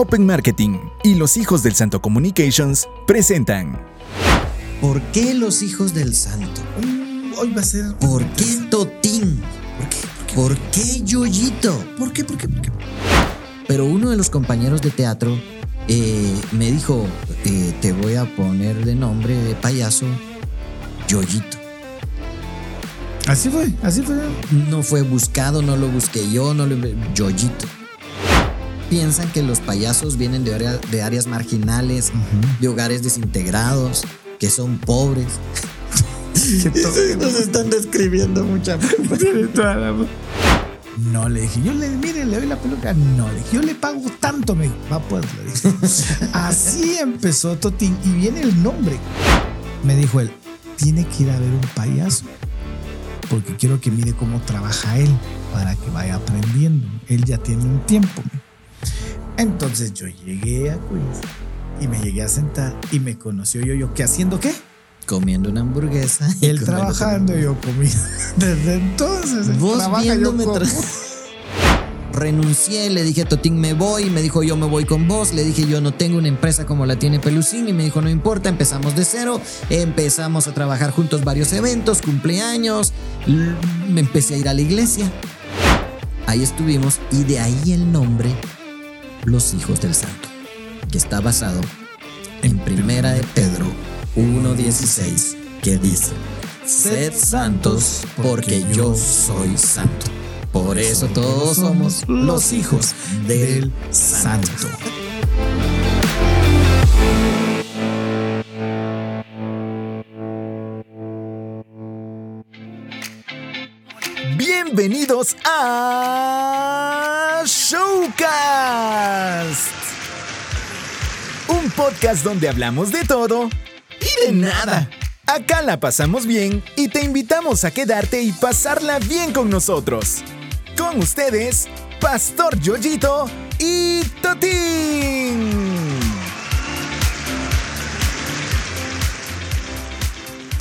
Open Marketing y los hijos del Santo Communications presentan. ¿Por qué los hijos del santo? Mm, Hoy va a ser. ¿Por qué Totín? ¿Por qué? ¿Por qué Yoyito? ¿Por qué? ¿Por qué? ¿Por qué? Pero uno de los compañeros de teatro eh, me dijo, eh, te voy a poner de nombre de payaso Yoyito. Así fue, así fue. No fue buscado, no lo busqué yo, no lo... Yoyito. Piensan que los payasos vienen de, área- de áreas marginales, de hogares desintegrados, que son pobres. Nos están describiendo mucha No le dije, yo le, mire, le doy la peluca. No, le dije, yo le pago tanto, me dijo. Va, pues, le dije. Así empezó Totín y viene el nombre. Me dijo él, tiene que ir a ver un payaso porque quiero que mire cómo trabaja él para que vaya aprendiendo. Él ya tiene un tiempo. Entonces yo llegué a Queens y me llegué a sentar y me conoció yo, yo, ¿qué haciendo qué? Comiendo una hamburguesa. y Él trabajando y yo comiendo. Desde entonces. Vos yo viéndome tra- Renuncié, le dije a Totín me voy, me dijo yo me voy con vos, le dije yo no tengo una empresa como la tiene Pelusín y me dijo no importa, empezamos de cero, empezamos a trabajar juntos varios eventos, cumpleaños, me empecé a ir a la iglesia. Ahí estuvimos y de ahí el nombre Los Hijos del Santo, que está basado en Primera de Pedro 1.16, que dice, Sed santos porque yo soy santo. Por eso todos somos los hijos del santo. Bienvenidos a Showcast. Un podcast donde hablamos de todo y de nada. Acá la pasamos bien y te invitamos a quedarte y pasarla bien con nosotros. Con ustedes, Pastor Yoyito y Totín.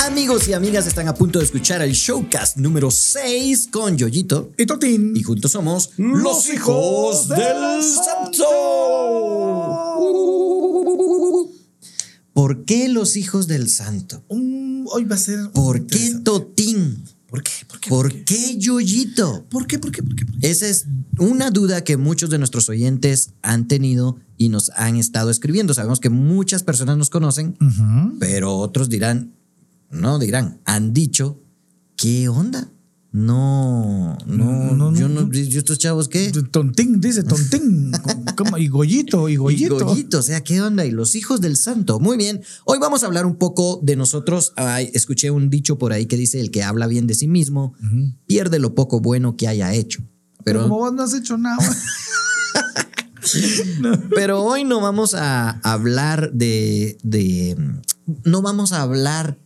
Amigos y amigas, están a punto de escuchar el showcast número 6 con Yoyito. Y Totín. Y juntos somos los hijos del santo. ¿Por qué los hijos del santo? Hoy va a ser. ¿Por qué. Totín? ¿Por qué? ¿Por qué? ¿Por qué Yoyito? ¿Por qué? ¿Por qué? ¿Por qué? ¿Por qué? Esa es una duda que muchos de nuestros oyentes han tenido y nos han estado escribiendo. Sabemos que muchas personas nos conocen, pero otros dirán, no dirán, han dicho, ¿qué onda? No, no, No, no, yo no, yo estos chavos qué? Tontín, dice Tontín. ¿Cómo? Y Goyito, y Y Goyito. Goyito, o sea, ¿qué onda? Y los hijos del santo. Muy bien. Hoy vamos a hablar un poco de nosotros. Ay, escuché un dicho por ahí que dice: el que habla bien de sí mismo pierde lo poco bueno que haya hecho. Pero como vos no has hecho nada. pero hoy no vamos a hablar de, de. No vamos a hablar.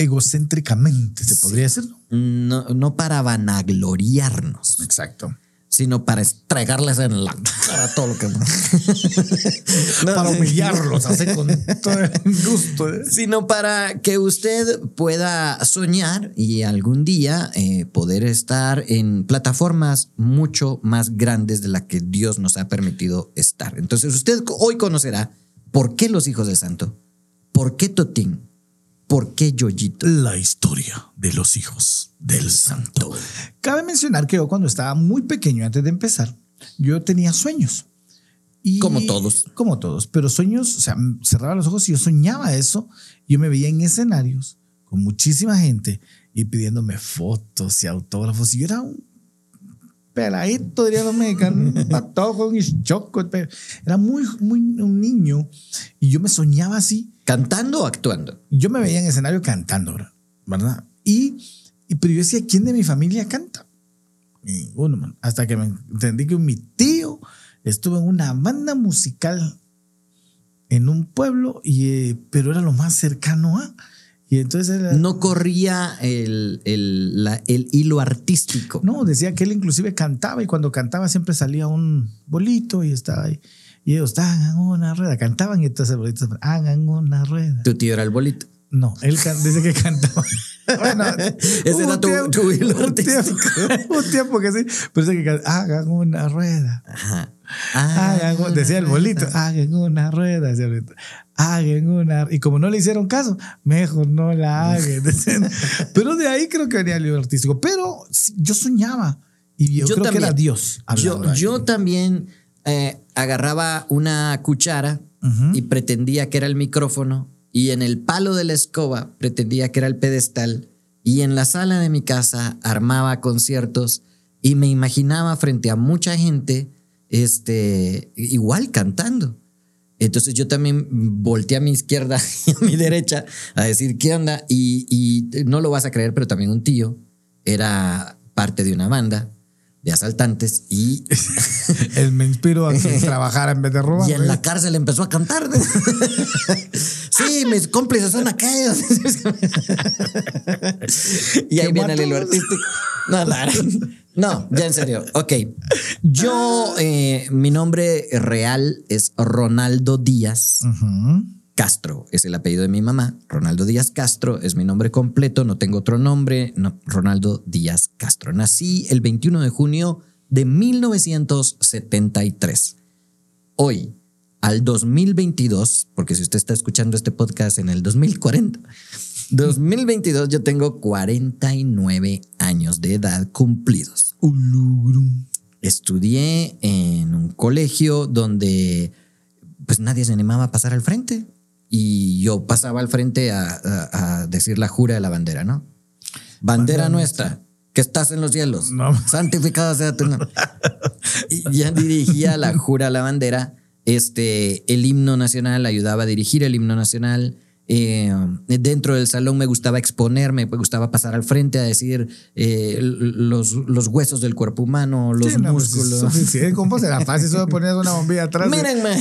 Egocéntricamente, se podría decir. No, no para vanagloriarnos, Exacto. sino para estregarles en la cara todo lo que. No, Para humillarlos, así con todo el gusto. ¿eh? sino para que usted pueda soñar y algún día eh, poder estar en plataformas mucho más grandes de las que Dios nos ha permitido estar. Entonces usted hoy conocerá por qué los hijos de santo, por qué Totín, por qué Yoyito. La historia de los hijos del santo. Cabe mencionar que yo cuando estaba muy pequeño, antes de empezar, yo tenía sueños. Y- Como todos. Como todos, pero sueños, o sea, cerraba los ojos y yo soñaba eso. Yo me veía en escenarios con muchísima gente y pidiéndome fotos y autógrafos. Y yo era un peladito, dirían los mexicanos, patojo, un choco. Era muy, muy un niño y yo me soñaba así. ¿Cantando o actuando? Yo me veía en escenario cantando, ¿verdad? Y, y pero yo decía, ¿quién de mi familia canta? Ninguno, man. Hasta que me entendí que mi tío estuvo en una banda musical en un pueblo, y, eh, pero era lo más cercano a. Y entonces era- No corría el, el, la- el hilo artístico. No, decía que él inclusive cantaba y cuando cantaba siempre salía un bolito y estaba ahí. Y ellos, hagan una rueda. Cantaban y entonces el bolito, hagan una rueda. Tu tío era el bolito. No, él dice que cantaba. Bueno, Ese era un tu- tiempo- tu hilo un tiempo, un tiempo que sí, pero dice que can- hagan una rueda. Ajá. Hagan, decía el bolito, rueda. hagan una rueda, decía el bolito. Hagan una. Y como no le hicieron caso, mejor no la hagan. Pero de ahí creo que venía el libro artístico. Pero yo soñaba. Y yo, Yo creo que era. Dios. Yo, yo también eh, agarraba una cuchara y pretendía que era el micrófono y en el palo de la escoba pretendía que era el pedestal y en la sala de mi casa armaba conciertos y me imaginaba frente a mucha gente este igual cantando. Entonces yo también volteé a mi izquierda y a mi derecha a decir qué onda y, y no lo vas a creer, pero también un tío era parte de una banda de asaltantes y Él me inspiró a que trabajara en vez de robar. y en la cárcel empezó a cantar. sí, mis cómplices son aquellos. y ahí ¿Qué viene el hilo artístico. No, la- no, ya en serio. Ok. Yo, eh, mi nombre real es Ronaldo Díaz Ujú. Castro. Es el apellido de mi mamá. Ronaldo Díaz Castro es mi nombre completo. No tengo otro nombre. No, Ronaldo Díaz Castro. Nací el 21 de junio de 1973 hoy al 2022, porque si usted está escuchando este podcast en el 2040, 2022 yo tengo 49 años de edad cumplidos. Estudié en un colegio donde pues nadie se animaba a pasar al frente y yo pasaba al frente a, a- a decir la jura de la bandera, ¿no? Bandera nuestra, que estás en los cielos, No. santificado sea tu nombre. Y ya dirigía la jura a la bandera. Este, el himno nacional ayudaba a dirigir el himno nacional. Eh, dentro del salón me gustaba exponerme, me gustaba pasar al frente a decir eh, los, los huesos del cuerpo humano, los Sí, no, pues, músculos. ¿Cómo será fácil? Solo ponías una bombilla atrás. Mírenme.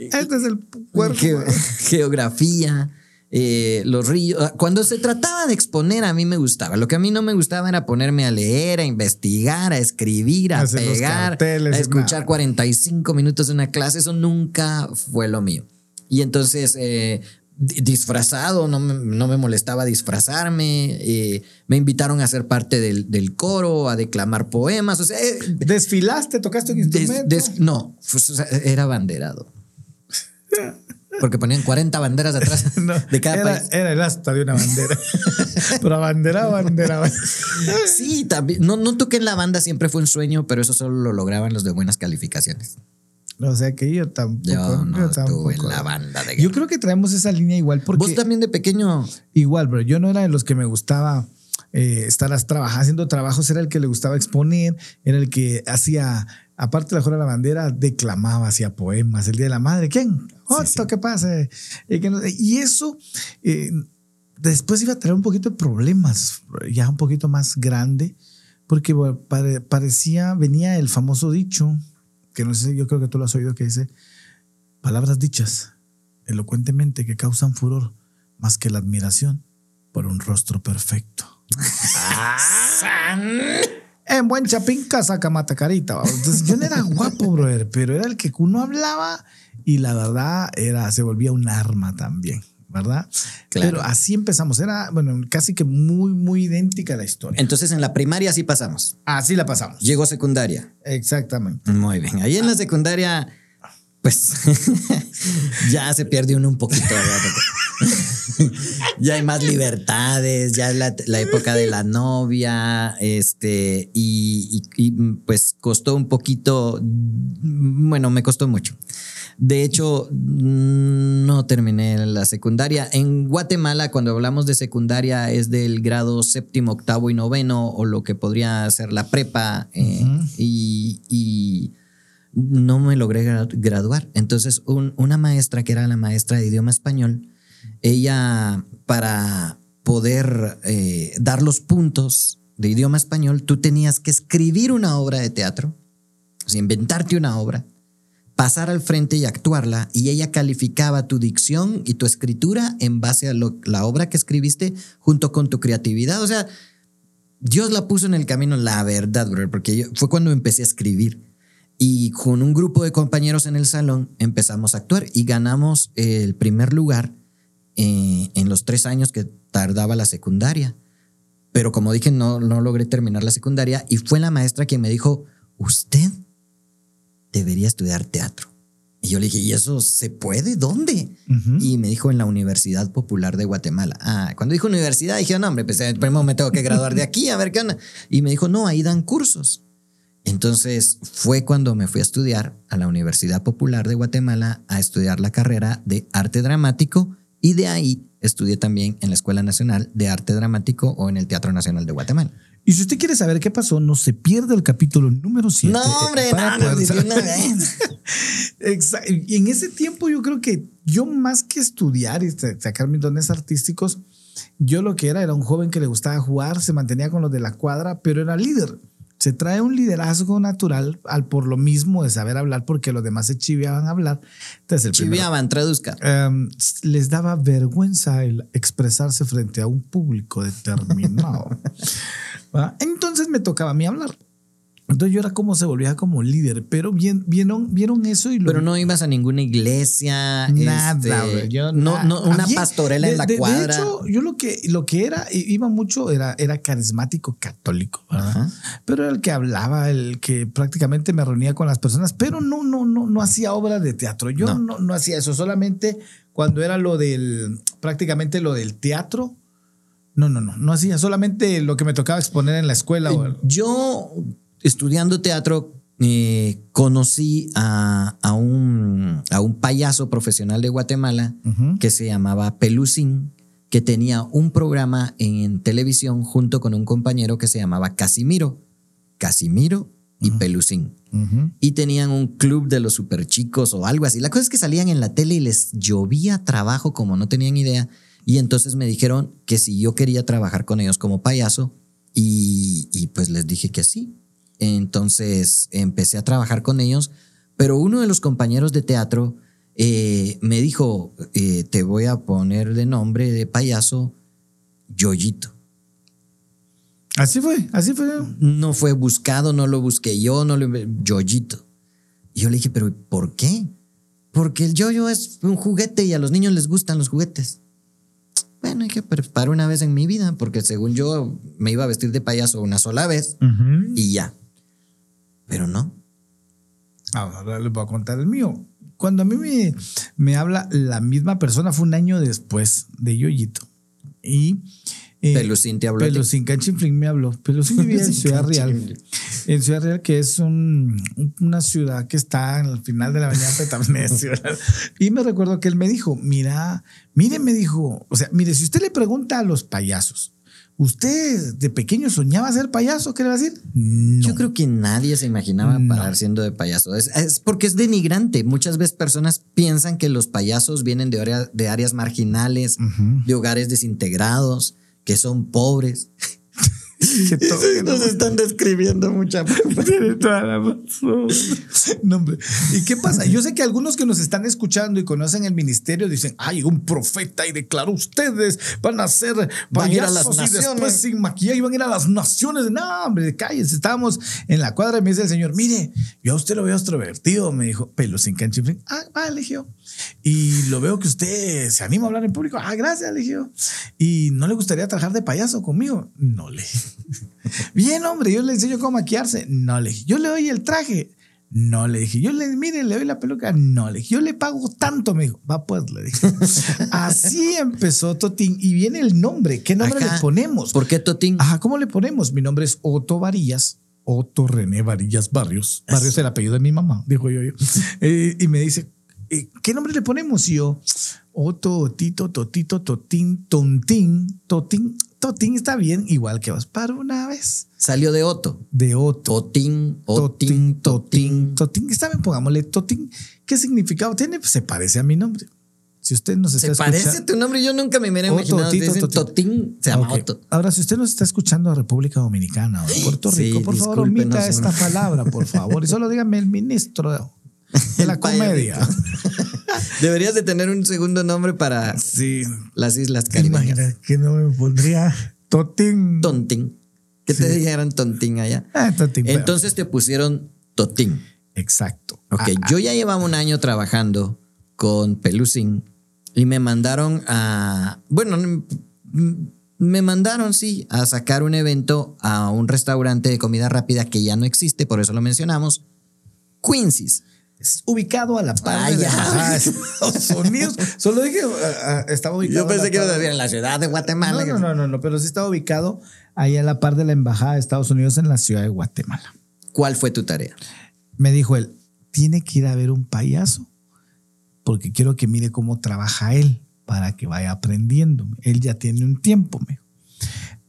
Este es el cuerpo. Geo- geografía, eh, los ríos. Cuando se trataba de exponer, a mí me gustaba. Lo que a mí no me gustaba era ponerme a leer, a investigar, a escribir, a Hacer pegar, carteles a escuchar nada. 45 minutos de una clase. Eso nunca fue lo mío. Y entonces, eh, di- disfrazado, no me, no me molestaba disfrazarme. eh, me invitaron a ser parte del, del coro, a declamar poemas. O sea, eh, ¿Desfilaste? ¿Tocaste un Des- instrumento? des- no, pues, o sea, era banderado. Porque ponían 40 banderas atrás No, de cada era, país. era el asta de una bandera. Pero bandera, bandera, bandera. Sí, también. No, no toqué en la banda, siempre fue un sueño, pero eso solo lo lograban los de buenas calificaciones. O sea que yo tampoco. Yo no yo estuve en tampoco. la banda de Yo creo que traemos esa línea igual porque Vos también de pequeño. igual, bro. Yo no era de los que me gustaba eh, trabajando, haciendo trabajos. Era el que le gustaba exponer, era el que hacía, aparte de la Jura de la Bandera, declamaba, hacía poemas. El Día de la Madre, ¿quién? Otto, ¿qué pasa? Y, no- y eso eh, después iba a traer un poquito de problemas, ya un poquito más grande, porque parecía, venía el famoso dicho, que no sé, yo creo que tú lo has oído, que dice, palabras dichas elocuentemente que causan furor más que la admiración por un rostro perfecto. En buen chapín saca mata carita. ¿va? Entonces yo no era guapo, brother, pero era el que uno hablaba y la verdad era, se volvía un arma también, ¿verdad? Claro. Pero así empezamos. Era, bueno, casi que muy, muy idéntica la historia. Entonces en la primaria sí pasamos. Así la pasamos. Llegó secundaria. Exactamente. Muy bien. Ahí en la secundaria, pues ya se pierde uno un poquito. ya hay más libertades, ya es la, la época de la novia, este, y, y- y, pues costó un poquito, bueno, me costó mucho. De hecho, no terminé la secundaria. En Guatemala, cuando hablamos de secundaria, es del grado séptimo, octavo y noveno, o lo que podría ser la prepa. eh, y, y no me logré gra- graduar. Entonces, un- una maestra que era la maestra de idioma español, ella, para poder eh, dar los puntos de idioma español, tú tenías que escribir una obra de teatro, o sea, inventarte una obra, pasar al frente y actuarla, y ella calificaba tu dicción y tu escritura en base a la obra que escribiste junto con tu creatividad. O sea, Dios la puso en el camino, la verdad, brother, porque yo- fue cuando empecé a escribir. Y con un grupo de compañeros en el salón empezamos a actuar y ganamos el primer lugar eh, en los tres años que tardaba la secundaria. Pero como dije, no, no logré terminar la secundaria y fue la maestra quien me dijo, usted debería estudiar teatro. Y yo le dije, ¿y eso se puede? ¿Dónde? Ujú. Y me dijo en la Universidad Popular de Guatemala. Ah, cuando dijo universidad, dije, no, hombre, pues eh, primero me tengo que graduar de aquí, a ver qué onda. Y me dijo, no, ahí dan cursos. Entonces fue cuando me fui a estudiar a la Universidad Popular de Guatemala a estudiar la carrera de arte dramático y de ahí estudié también en la Escuela Nacional de Arte Dramático o en el Teatro Nacional de Guatemala. Y si usted quiere saber qué pasó, no se pierda el capítulo número 7. No, hombre, no, no. Exacto. Y en ese tiempo yo creo que yo más que estudiar y sa- sacar mis dones artísticos, yo lo que era era un joven que le gustaba jugar, se mantenía con los de la cuadra, pero era líder. Se trae un liderazgo natural al por lo mismo de saber hablar porque los demás se chiviaban a hablar. Entonces el primero- Chiviaban, traduzca. Em, les daba vergüenza el expresarse frente a un público determinado. Entonces me tocaba a mí hablar. Entonces yo era como se volvía como líder, pero bien, vieron, vieron eso y lo Pero no ibas a ninguna iglesia. Nada, este, yo no, una Había- pastorela de- en la de- de cuadra. hecho, yo lo que, lo que era, iba mucho, era, era carismático católico. Pero era el que hablaba, el que prácticamente me reunía con las personas, pero no, no, no, no hacía obra de teatro. Yo No. no, no hacía eso, solamente cuando era lo del, prácticamente lo del teatro. No, no, no, no hacía solamente lo que me tocaba exponer en la escuela. o- Yo, estudiando teatro, eh, conocí a, a un, a un payaso profesional de Guatemala que se llamaba Pelucín, que tenía un programa en televisión junto con un compañero que se llamaba Casimiro. Casimiro y Pelucín. Ujú. y tenían un club de los super chicos o algo así. La cosa es que salían en la tele y les llovía trabajo como no tenían idea. Y entonces me dijeron que si yo quería trabajar con ellos como payaso y, y pues les dije que sí. Entonces empecé a trabajar con ellos, pero uno de los compañeros de teatro eh, me dijo, eh, te voy a poner de nombre de payaso Yoyito. Así fue, así fue. No fue buscado, no lo busqué yo, no lo yoyito. Y yo le dije, pero ¿por qué? Porque el yoyo es un juguete y a los niños les gustan los juguetes. Bueno, hay que preparar una vez en mi vida, porque según yo me iba a vestir de payaso una sola vez y ya. Pero no. Ahora les voy a contar el mío. Cuando a mí me, me habla la misma persona, fue un año después de Yoyito. Y. eh, Pelucín te habló. Pelucín Canchiflín me habló. Pelucín vivía en Ciudad Real. En Ciudad Real, que es un- una ciudad que está al final de la avenida Petamnesio. Y me recuerdo que él me dijo, mira, mire, me dijo, o sea, mire, si usted le pregunta a los payasos, ¿usted de pequeño soñaba ser payaso? ¿Qué le va a decir? No. Yo creo que nadie se imaginaba No. parar siendo de payaso. Es, es porque es denigrante. Muchas veces personas piensan que los payasos vienen de, área- de áreas marginales, de hogares desintegrados, que son pobres. Nos están describiendo mucha. No, hombre. ¿Y qué pasa? Yo sé que algunos que nos están escuchando y conocen el ministerio dicen, ay, un profeta y declaró ustedes van a ser Van a ir a las después naciones". sin maquillaje van a ir a las naciones. No, hombre, cállense. Estábamos en la cuadra y me dice el señor, mire, yo a usted lo veo extrovertido, me dijo, pelo sin canchiflín. Ah, vale, le dije yo. Y lo veo que usted se anima a hablar en público. Ah, gracias, le. ¿Y no le gustaría trabajar de payaso conmigo? No le. Bien, hombre, yo le enseño cómo maquillarse. No le dije. Yo le doy el traje. No le dije. Yo le, mire, le doy la peluca. No le dije. Yo le pago tanto, me dijo. Va, pues, le dije. Así empezó Totín. Y viene el nombre. ¿Qué nombre le ponemos? ¿Por qué Totín? Ajá, ¿cómo le ponemos? Mi nombre es Otto Varillas. Otto René Varillas Barrios. Barrios es el apellido de mi mamá, dijo yo. yo. Eh, y me dice, eh, ¿qué nombre le ponemos? Y yo, Otto, Tito, Totito, Totín, Tontín, Totín. Totín está bien, igual que vos. Para una vez. Salió de Otto. De Otto. Totín, Otín, Totín. Totín. Está bien, pongámosle Totín. ¿Qué significado tiene? Pues se parece a mi nombre. Si usted nos está ¿Se parece escuchando- tu nombre? Yo nunca me hubiera Otto, imaginado. Tito, Dicen Totito. Totín, se llama Ok. Otto. Ahora, si usted nos está escuchando de República Dominicana o de Puerto Sí, Rico, por favor, omita esta palabra, por favor. Y solo dígame el ministro de, la comedia. Deberías de tener un segundo nombre para Sí. las Islas Caribeñas. Imagina que no me pondría Totín. Tontín. Que te dijeran Tontín allá. Ah, pero- Entonces te pusieron Totín. Exacto. Ok, Ah, yo ya llevaba un año trabajando con Pelusín y me mandaron a, bueno, me mandaron, sí, a sacar un evento a un restaurante de comida rápida que ya no existe, por eso lo mencionamos, Quincy's. Es ubicado a la par Ah, de embajada de Estados Unidos. Solo dije, ah, ah, estaba ubicado. Yo pensé que ibas a par- decir en la ciudad de Guatemala. No, no, no, no, pero sí estaba ubicado ahí a la par de la embajada de Estados Unidos en la ciudad de Guatemala. ¿Cuál fue tu tarea? Me dijo él, tiene que ir a ver un payaso porque quiero que mire cómo trabaja él para que vaya aprendiendo. Él ya tiene un tiempo, me.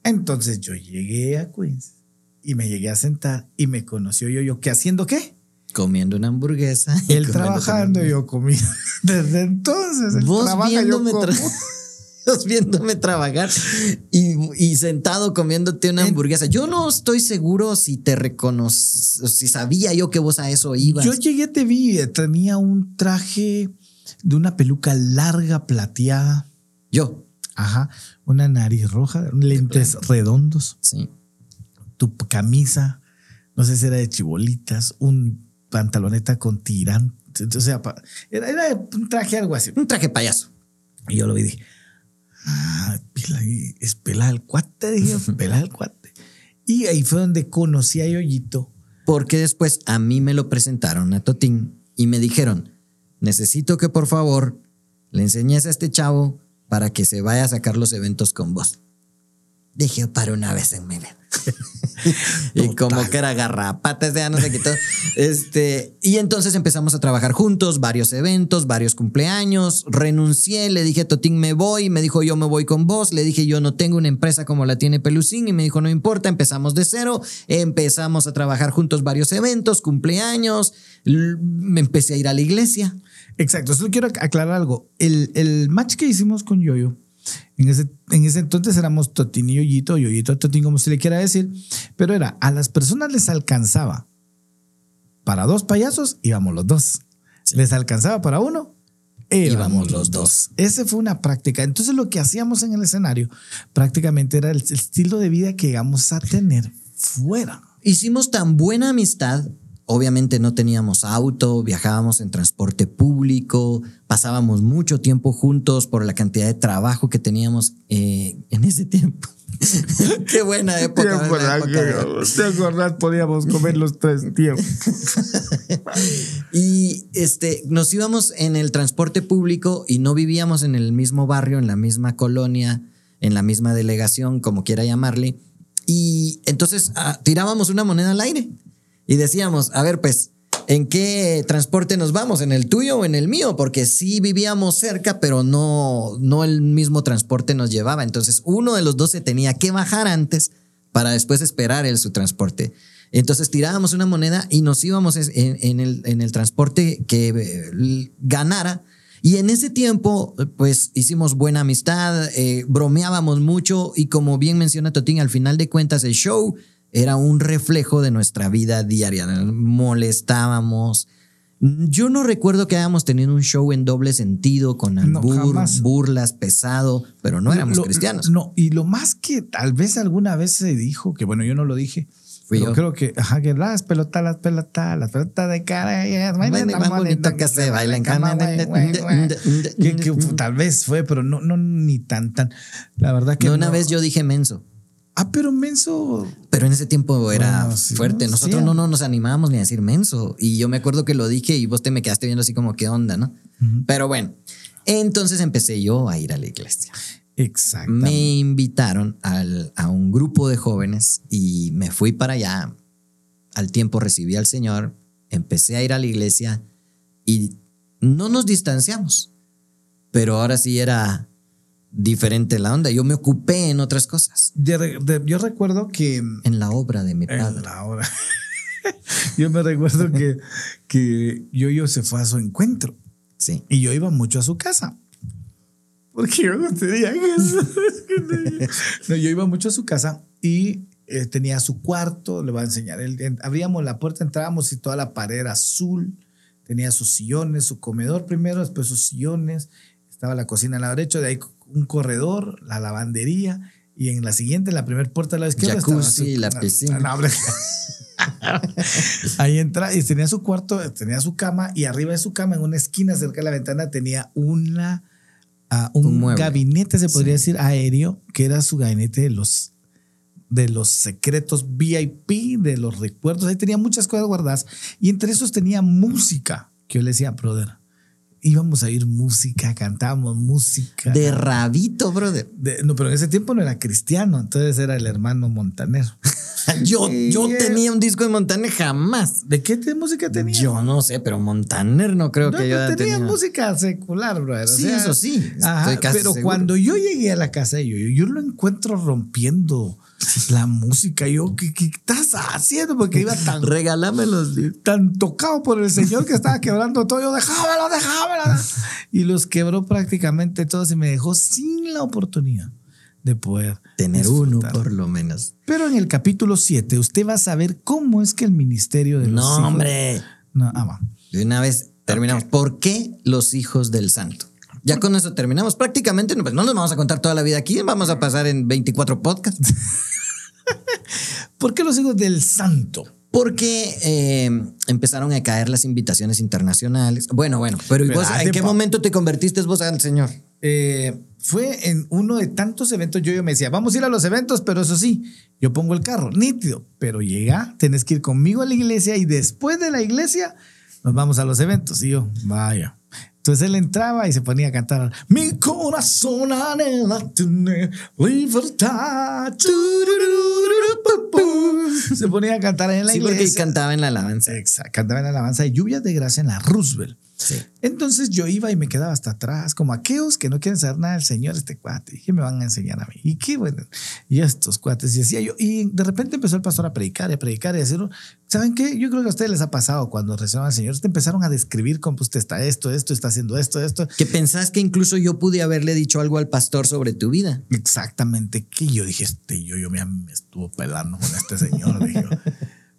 Entonces yo llegué a Queens y me llegué a sentar y me conoció yo, yo, ¿qué haciendo qué? Comiendo una hamburguesa. y Él trabajando y yo comiendo. Desde entonces, él Vos trabaja, yo viéndome, como. tra- vos viéndome trabajar y, y sentado comiéndote una hamburguesa. Yo no estoy seguro si te reconocí, si sabía yo que vos a eso ibas. Yo llegué, te vi, eh, tenía un traje de una peluca larga, plateada. Yo, Ajá, una nariz roja, lentes redondos, sí. tu camisa, no sé si era de chibolitas, un pantaloneta con tirantes, o sea, era, era un traje algo así. Un traje payaso. Y yo lo vi y dije, ah, es pelada el cuate, dije, pelada el cuate. Y ahí fue donde conocí a Yoyito. Porque después a mí me lo presentaron a Totín y me dijeron, necesito que por favor le enseñes a este chavo para que se vaya a sacar los eventos con vos. Dije, para una vez en mi vida. y como que era garrapatas, ya no se quitó. Este, y entonces empezamos a trabajar juntos, varios eventos, varios cumpleaños. Renuncié, le dije a Totín, me voy. Me dijo, yo me voy con vos. Le dije, yo no tengo una empresa como la tiene Pelusín. Y me dijo, no importa, empezamos de cero. Empezamos a trabajar juntos varios eventos, cumpleaños. Me empecé a ir a la iglesia. Exacto, solo quiero aclarar algo. El, el match que hicimos con Yoyo, en ese, en ese entonces éramos Totín y Yoyito, Yoyito Totín, como se le quiera decir, pero era a las personas les alcanzaba para dos payasos, íbamos los dos. Les alcanzaba para uno, Íbamos los dos. Esa fue una práctica. Entonces lo que hacíamos en el escenario prácticamente era el estilo de vida que íbamos a tener fuera. Hicimos tan buena amistad. Obviamente no teníamos auto, viajábamos en transporte público, pasábamos mucho tiempo juntos por la cantidad de trabajo que teníamos eh, en ese tiempo. Qué buena época. ¿Te acordás? Podíamos comer los tres tiempos. Y este, nos íbamos en el transporte público y no vivíamos en el mismo barrio, en la misma colonia, en la misma delegación, como quiera llamarle. Y entonces ah, tirábamos una moneda al aire y decíamos, a ver, pues, ¿en qué transporte nos vamos? ¿En el tuyo o en el mío? Porque sí vivíamos cerca, pero no, no el mismo transporte nos llevaba. Entonces, uno de los dos se tenía que bajar antes para después esperar el, su transporte. Entonces tirábamos una moneda y nos íbamos en, el, en el transporte que eh, ganara. Y en ese tiempo, pues hicimos buena amistad, eh, bromeábamos mucho y como bien menciona Totín, al final de cuentas el show era un reflejo de nuestra vida diaria. Molestábamos. Yo no recuerdo que hayamos tenido un show en doble sentido, con albur, burlas, pesado, pero no éramos Lo- cristianos. No, y lo más que tal vez alguna vez se dijo, que bueno, yo no lo dije. Fui yo. creo que, ajá, que las pelotas, las pelotas, las pelotas de cara. más bonito que se baila en cama. Que, que tal vez fue, pero no, no, ni tan, tan. La verdad que. No, una no. vez yo dije menso, Ah, pero menso. pero en ese tiempo era Bueno, sí, fuerte. ¿no? Nosotros Sí. no, no nos animábamos ni a decir menso. Y yo me acuerdo que lo dije y vos te me quedaste viendo así como, ¿qué onda, no? Pero bueno, entonces empecé yo a ir a la iglesia. Exacto. Me invitaron al- a un grupo de jóvenes y me fui para allá. Al tiempo recibí al Señor, empecé a ir a la iglesia y no nos distanciamos. Pero ahora sí era diferente la onda. Yo me ocupé en otras cosas, De- de- yo recuerdo que. en la obra de mi En padre. la hora. yo me recuerdo que, que yo se fue a su encuentro. Sí. Y yo iba mucho a su casa. Porque yo no tenía casa. no, yo iba mucho a su casa y eh, tenía su cuarto, le voy a enseñar. Él- en- abríamos la puerta, entrábamos y toda la pared era azul. Tenía sus sillones, su comedor primero, después sus sillones. Estaba la cocina al lado derecho, de ahí un corredor, la lavandería. Y en la siguiente, en la primera puerta a la izquierda, estaba Jacuzzi, su- la piscina. No. Ahí entra y tenía su cuarto, tenía su cama y arriba de su cama, en una esquina cerca de la ventana, tenía una, ah, un, gabinete, se podría Sí. decir, aéreo, que era su gabinete de los de los secretos VIP, de los recuerdos. Ahí tenía muchas cosas guardadas. Y entre esos tenía música. Que yo le decía, brother, íbamos a oír música, cantábamos música. De rabito, brother. De- no, pero en ese tiempo no era cristiano, entonces era el hermano Montanero. Yo, yo tenía un disco de Montaner jamás. ¿De qué música tenía? Yo no sé, pero Montaner no creo No, que yo tenía tenido. música secular, brother. o Sí, sea, eso sí, ajá, pero seguro. cuando yo llegué a la casa de yo, yo lo encuentro rompiendo la música. Yo, ¿qué, qué estás haciendo? Porque iba tan, Regálamelos. tan tocado por el Señor que estaba quebrando todo. Yo, déjamelo, déjamelo. Y los quebró prácticamente todos y me dejó sin la oportunidad de poder Tener uno por lo menos. Pero en el capítulo 7 usted va a saber cómo es que el ministerio de los No, hijos- hombre. No, ah, va. De una vez terminamos. ¿Por qué los hijos del santo? Ya con eso terminamos. Prácticamente no, pues no nos vamos a contar toda la vida aquí. Vamos a pasar en 24 podcasts. ¿Por qué los hijos del santo? Porque eh, empezaron a caer las invitaciones internacionales. Bueno, bueno, pero ¿y vos, Espérate, ¿en qué momento te convertiste vos al Señor? Eh, fue en uno de tantos eventos. Yo, yo me decía, vamos a ir a los eventos, pero eso sí, yo pongo el carro, nítido. Pero llega, tenés que ir conmigo a la iglesia y después de la iglesia nos vamos a los eventos. Y yo, vaya. Entonces él entraba y se ponía a cantar. Mi corazón anhela tener libertad. Se ponía a cantar en la Sí, porque iglesia. cantaba en la alabanza. Exacto, cantaba en la alabanza de lluvias de gracia en la Roosevelt. Sí. Entonces yo iba y me quedaba hasta atrás, como aquellos que no quieren saber nada del Señor, este cuate. ¿Y qué me van a enseñar a mí? Y qué bueno. Y estos cuates. Y decía yo, y de repente empezó el pastor a predicar y a predicar y a decir, ¿saben qué? Yo creo que a ustedes les ha pasado cuando recibieron al Señor. Te empezaron a describir cómo usted está esto, esto, está haciendo esto, esto. Que pensás que incluso yo pude haberle dicho algo al pastor sobre tu vida. Exactamente. Que yo dije, este yo, yo me, me estuvo pelando con este Señor. dije.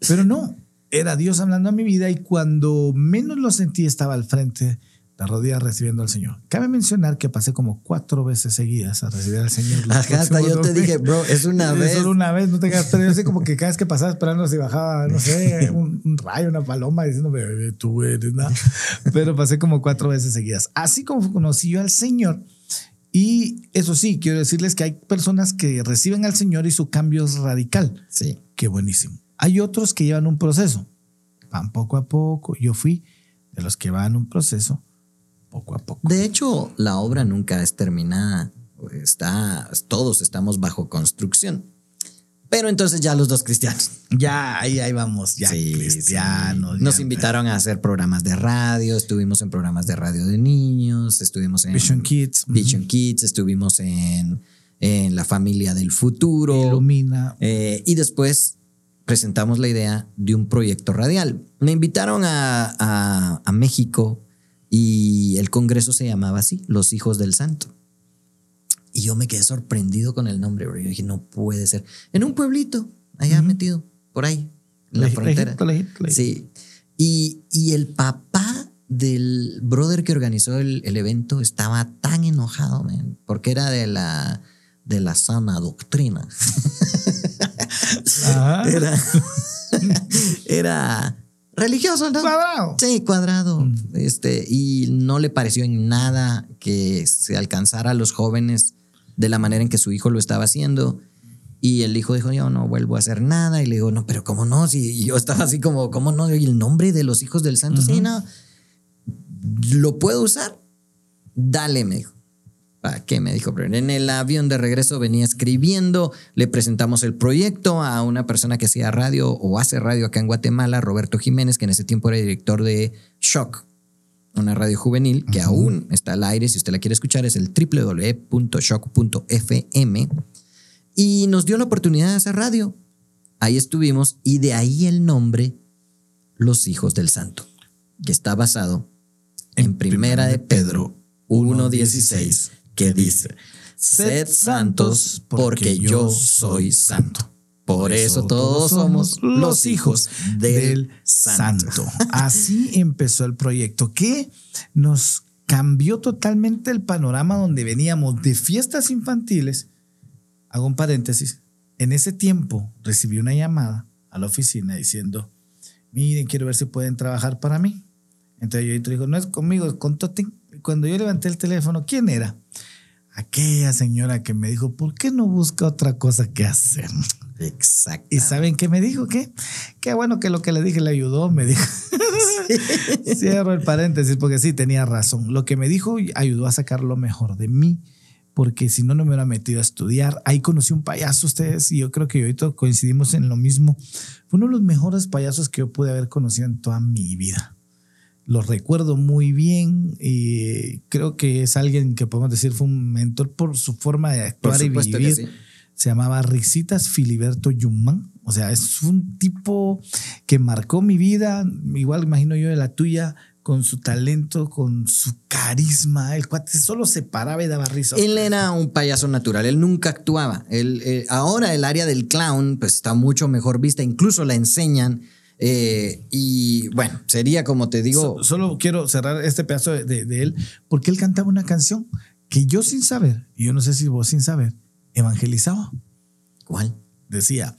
Pero no, era Dios hablando a mi vida y cuando menos lo sentí estaba al frente la rodilla recibiendo al Señor. Cabe mencionar que pasé como cuatro veces seguidas a recibir al Señor. Ajá, hasta yo te dije, bro, es una Es vez. Solo una vez, no te quedas, pero yo sé como que cada vez que pasaba esperando si bajaba, no sé, un, un rayo, una paloma diciéndome, "Bebé, tú eres nada. Pero pasé como cuatro veces seguidas. Así como conocí yo al Señor. Y eso sí, quiero decirles que hay personas que reciben al Señor y su cambio es radical. Sí. Qué buenísimo. Hay otros que llevan un proceso. Van poco a poco. Yo fui de los que van un proceso poco a poco. De hecho, la obra nunca es terminada. Está, todos estamos bajo construcción. Pero entonces ya los dos cristianos. Ya, ahí, ahí vamos, ya Sí, cristianos. sí. Nos ya- invitaron a hacer programas de radio, estuvimos en programas de radio de niños, estuvimos en Vision Kids. Vision Kids, estuvimos en, en La Familia del Futuro. Ilumina. Eh, y después presentamos la idea de un proyecto radial. Me invitaron a, a- a México y el congreso se llamaba así, Los Hijos del Santo. Y yo me quedé sorprendido con el nombre, bro. Yo dije, no puede ser. En un pueblito, allá metido, por ahí, en la Leji- frontera. Sí. Y, y el papá del brother que organizó el, el evento estaba tan enojado, man, porque era de la, de la sana doctrina. Ajá. Era, era religioso, ¿no? Cuadrado. Sí, cuadrado. Este, y no le pareció en nada que se alcanzara a los jóvenes de la manera en que su hijo lo estaba haciendo. Y el hijo dijo, yo no vuelvo a hacer nada. Y le digo, no, pero ¿cómo no? Si y yo estaba así como, ¿cómo no? Y el nombre de los hijos del santo, sí, no. ¿Lo puedo usar? Dale, me dijo. ¿Para qué? Me dijo. En el avión de regreso venía escribiendo, le presentamos el proyecto a una persona que hacía radio o hace radio acá en Guatemala, Roberto Jiménez, que en ese tiempo era director de Shock, una radio juvenil que aún está al aire. Si usted la quiere escuchar, es el www.shock.fm. Y nos dio la oportunidad de hacer radio. Ahí estuvimos y de ahí el nombre Los Hijos del Santo, que está basado en Primera de Pedro 1.16, que dice, Sed santos porque yo soy santo. Por eso todos somos los hijos del santo. Así empezó el proyecto que nos cambió totalmente el panorama donde veníamos de fiestas infantiles. Hago un paréntesis. En ese tiempo recibí una llamada a la oficina diciendo, miren, quiero ver si pueden trabajar para mí. Entonces yo digo, no es conmigo, es con Totín. Cuando yo levanté el teléfono, ¿quién era? Aquella señora que me dijo, ¿por qué no busca otra cosa que hacer? Exacto. ¿Y saben qué me dijo? ¿Qué? Qué bueno que lo que le dije le ayudó, me dijo. Cierro el paréntesis porque sí, tenía razón. Lo que me dijo ayudó a sacar lo mejor de mí, porque si no, no me hubiera metido a estudiar. Ahí conocí un payaso ustedes y yo creo que ahorita coincidimos en lo mismo. Fue uno de los mejores payasos que yo pude haber conocido en toda mi vida. Lo recuerdo muy bien y creo que es alguien que podemos decir fue un mentor por su forma de actuar y vivir. Sí. Se llamaba Risitas Filiberto Yumán. O sea, es un tipo que marcó mi vida, igual imagino yo de la tuya, con su talento, con su carisma. El cuate solo se paraba y daba risa. Él era un payaso natural, él nunca actuaba. Él, eh, ahora el área del clown pues está mucho mejor vista, incluso la enseñan. Eh, y bueno, sería como te digo. So, solo quiero cerrar este pedazo de, de, de, él, porque él cantaba una canción que yo sin saber, y yo no sé si vos sin saber, evangelizaba. ¿Cuál? Decía,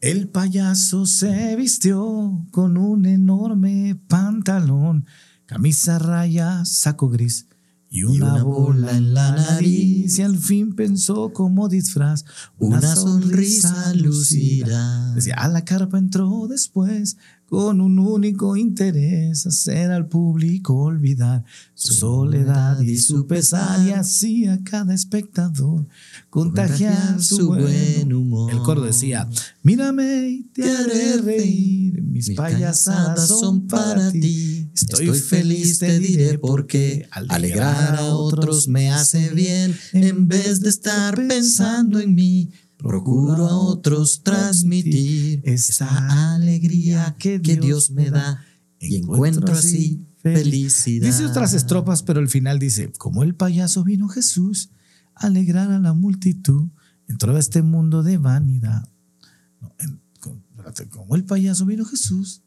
el payaso se vistió con un enorme pantalón, camisa raya, saco gris y una, y una bola en la nariz. Y al fin pensó como disfraz una, una sonrisa lucida. Decía, a la carpa entró después con un único interés, hacer al público olvidar su soledad y su pesar y así a cada espectador contagiar su buen humor. El coro decía, mírame y te haré reír, mis payasadas son para ti. Estoy, Estoy feliz, te diré por qué alegrar a otros me hace bien en vez de estar pensando en mí. Procuro a otros transmitir esta alegría que Dios me da y encuentro así felicidad. Dice otras estrofas, pero al final dice, como el payaso vino Jesús a alegrar a la multitud, entró a este mundo de vanidad. No, en, como el payaso vino Jesús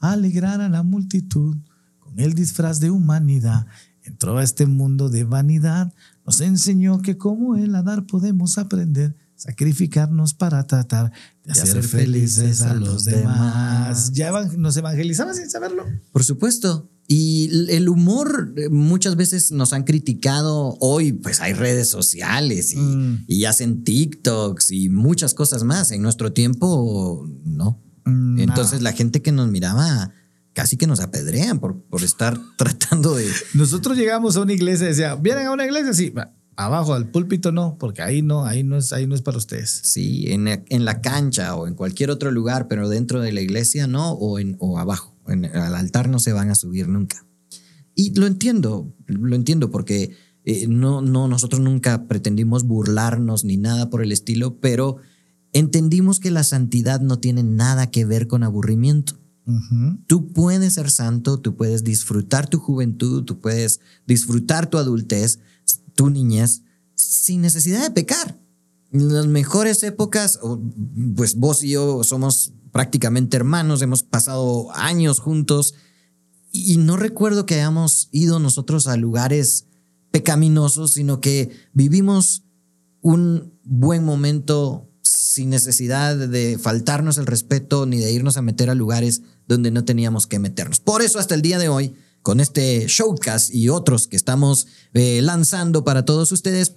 a alegrar a la multitud con el disfraz de humanidad. Entró a este mundo de vanidad, nos enseñó que como él a dar podemos aprender sacrificarnos para tratar de, de hacer felices a los demás. ¿Ya nos evangelizaba sin saberlo? Por supuesto. Y el humor muchas veces nos han criticado. Hoy, pues hay redes sociales y, mm. y hacen TikToks y muchas cosas más. En nuestro tiempo, no. Mm, Entonces, la gente que nos miraba casi que nos apedrean por, por estar tratando de. Nosotros llegamos a una iglesia y decía, ¿vienen a una iglesia? Sí, Abajo del púlpito no, porque ahí no, ahí no es, ahí no es para ustedes. Sí, en, en la cancha o en cualquier otro lugar, pero dentro de la iglesia no, o, en, o abajo. En, al altar no se van a subir nunca. Y lo entiendo, lo entiendo porque eh, no, no, nosotros nunca pretendimos burlarnos ni nada por el estilo, pero entendimos que la santidad no tiene nada que ver con aburrimiento. Uh -huh. Tú puedes ser santo, tú puedes disfrutar tu juventud, tú puedes disfrutar tu adultez, tu niñez, sin necesidad de pecar. En las mejores épocas, pues vos y yo somos prácticamente hermanos, hemos pasado años juntos y no recuerdo que hayamos ido nosotros a lugares pecaminosos, sino que vivimos un buen momento sin necesidad de faltarnos el respeto ni de irnos a meter a lugares donde no teníamos que meternos. Por eso hasta el día de hoy, con este showcast y otros que estamos eh, lanzando para todos ustedes,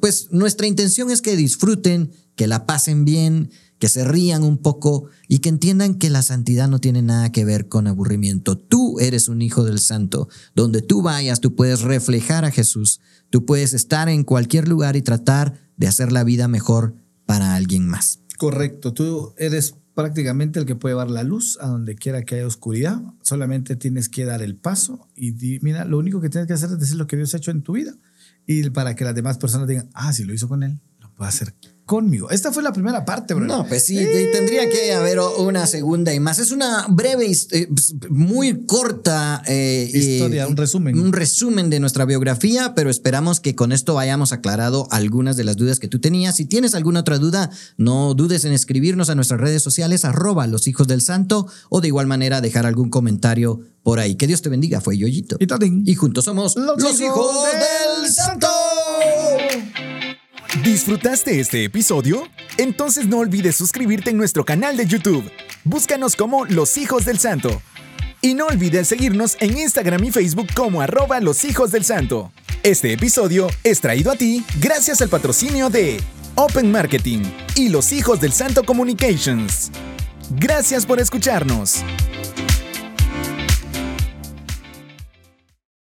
pues nuestra intención es que disfruten, que la pasen bien, que se rían un poco y que entiendan que la santidad no tiene nada que ver con aburrimiento. Tú eres un hijo del santo. Donde tú vayas, tú puedes reflejar a Jesús. Tú puedes estar en cualquier lugar y tratar de hacer la vida mejor para alguien más. Correcto, tú eres prácticamente el que puede llevar la luz a donde quiera que haya oscuridad. Solamente tienes que dar el paso y di, mira, lo único que tienes que hacer es decir lo que Dios ha hecho en tu vida y para que las demás personas digan, ah, si lo hizo con él, lo puede hacer conmigo. Esta fue la primera parte, bro. No, pues sí, eh. tendría que haber una segunda y más. Es una breve, eh, muy corta eh, historia, un resumen. Un resumen de nuestra biografía, pero esperamos que con esto hayamos aclarado algunas de las dudas que tú tenías. Si tienes alguna otra duda, no dudes en escribirnos a nuestras redes sociales, arroba los hijos del santo, o de igual manera dejar algún comentario por ahí. Que Dios te bendiga, fue Yoyito. Y, y juntos somos los, los hijos del santo. ¿Disfrutaste este episodio? Entonces no olvides suscribirte en nuestro canal de YouTube. Búscanos como Los Hijos del Santo. Y no olvides seguirnos en Instagram y Facebook como arroba Los Hijos del Santo. Este episodio es traído a ti gracias al patrocinio de Open Marketing y los hijos del Santo Communications. Gracias por escucharnos.